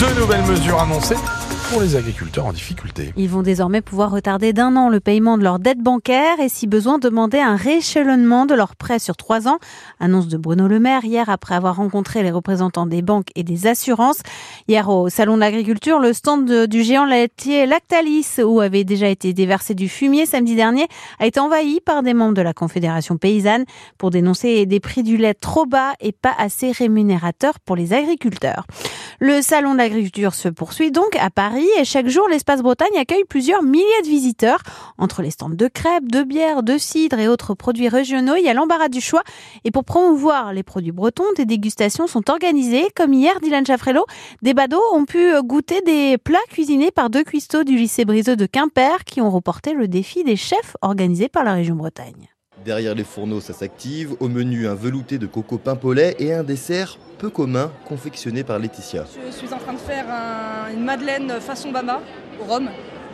Deux nouvelles mesures annoncées pour les agriculteurs en difficulté. Ils vont désormais pouvoir retarder d'un an le paiement de leur dette bancaire et si besoin demander un rééchelonnement de leurs prêts sur trois ans. Annonce de Bruno Le Maire hier après avoir rencontré les représentants des banques et des assurances. Hier au Salon de l'Agriculture, le stand du géant laitier Lactalis où avait déjà été déversé du fumier samedi dernier a été envahi par des membres de la Confédération paysanne pour dénoncer des prix du lait trop bas et pas assez rémunérateurs pour les agriculteurs. Le Salon de l'Agriculture se poursuit donc à Paris et chaque jour, l'espace Bretagne accueille plusieurs milliers de visiteurs. Entre les stands de crêpes, de bières, de cidre et autres produits régionaux, il y a l'embarras du choix. Et pour promouvoir les produits bretons, des dégustations sont organisées. Comme hier, Dylan Chaffrello, des badauds ont pu goûter des plats cuisinés par deux cuistots du lycée Briseux de Quimper qui ont reporté le défi des chefs organisé par la région Bretagne. Derrière les fourneaux, ça s'active. Au menu, un velouté de coco pimpollet et un dessert peu commun confectionné par Laetitia. Je suis en train de faire une madeleine façon Bama au rhum.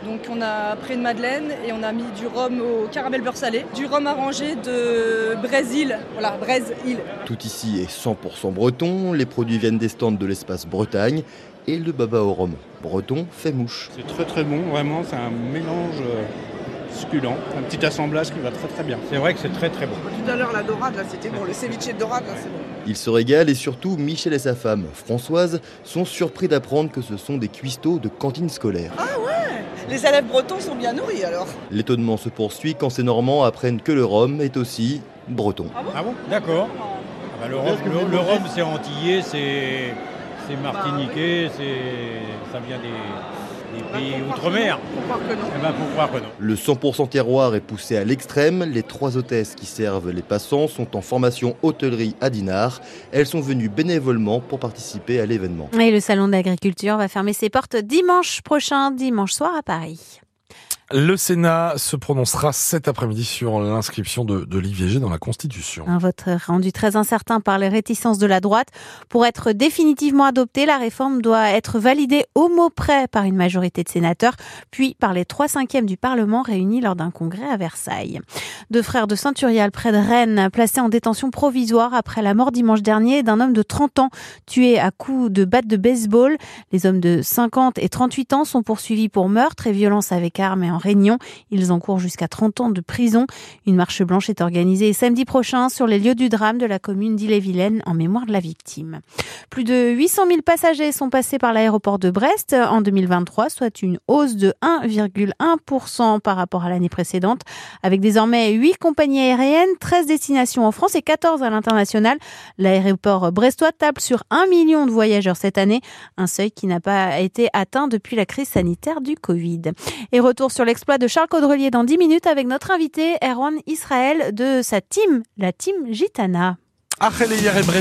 Donc on a pris une madeleine et on a mis du rhum au caramel beurre salé, du rhum arrangé de Brésil, voilà, Brésil. Tout ici est 100% breton, les produits viennent des stands de l'espace Bretagne et le baba au rhum breton fait mouche. C'est très très bon, vraiment, c'est un mélange euh, succulent, un petit assemblage qui va très très bien. C'est vrai que c'est très très bon. Tout à l'heure la dorade là c'était bon, le ceviche de dorade là c'est bon. Il se régale et surtout Michel et sa femme, Françoise, sont surpris d'apprendre que ce sont des cuistots de cantine scolaire. Ah ouais Les élèves bretons sont bien nourris alors L'étonnement se poursuit quand ces Normands apprennent que le rhum est aussi breton. Ah bon, ah bon? D'accord. Ah bah, le rhum, c'est antillais, c'est martiniquais, ça vient des pays outre-mer. Eh ben, le 100% terroir est poussé à l'extrême. Les trois hôtesses qui servent les passants sont en formation hôtellerie à Dinard. Elles sont venues bénévolement pour participer à l'événement. Et le salon d'agriculture va fermer ses portes dimanche prochain, dimanche soir à Paris. Le Sénat se prononcera cet après-midi sur l'inscription de, de l'IVG dans la Constitution. Un vote rendu très incertain par les réticences de la droite. Pour être définitivement adoptée, la réforme doit être validée au mot près par une majorité de sénateurs, puis par les trois cinquièmes du Parlement réunis lors d'un congrès à Versailles. Deux frères de Saint-Urial près de Rennes, placés en détention provisoire après la mort dimanche dernier d'un homme de 30 ans tué à coups de batte de baseball. Les hommes de 50 et 38 ans sont poursuivis pour meurtre et violence avec armes et en Réunion. Ils encourent jusqu'à 30 ans de prison. Une marche blanche est organisée samedi prochain sur les lieux du drame de la commune d'Ille-et-Vilaine en mémoire de la victime. Plus de 800 000 passagers sont passés par l'aéroport de Brest en 2023, soit une hausse de 1,1% par rapport à l'année précédente, avec désormais 8 compagnies aériennes, 13 destinations en France et 14 à l'international. L'aéroport brestois table sur 1 million de voyageurs cette année, un seuil qui n'a pas été atteint depuis la crise sanitaire du Covid. Et retour sur l'exploit de Charles Caudrelier dans 10 minutes avec notre invité Erwan Israël de sa team, la team Gitana.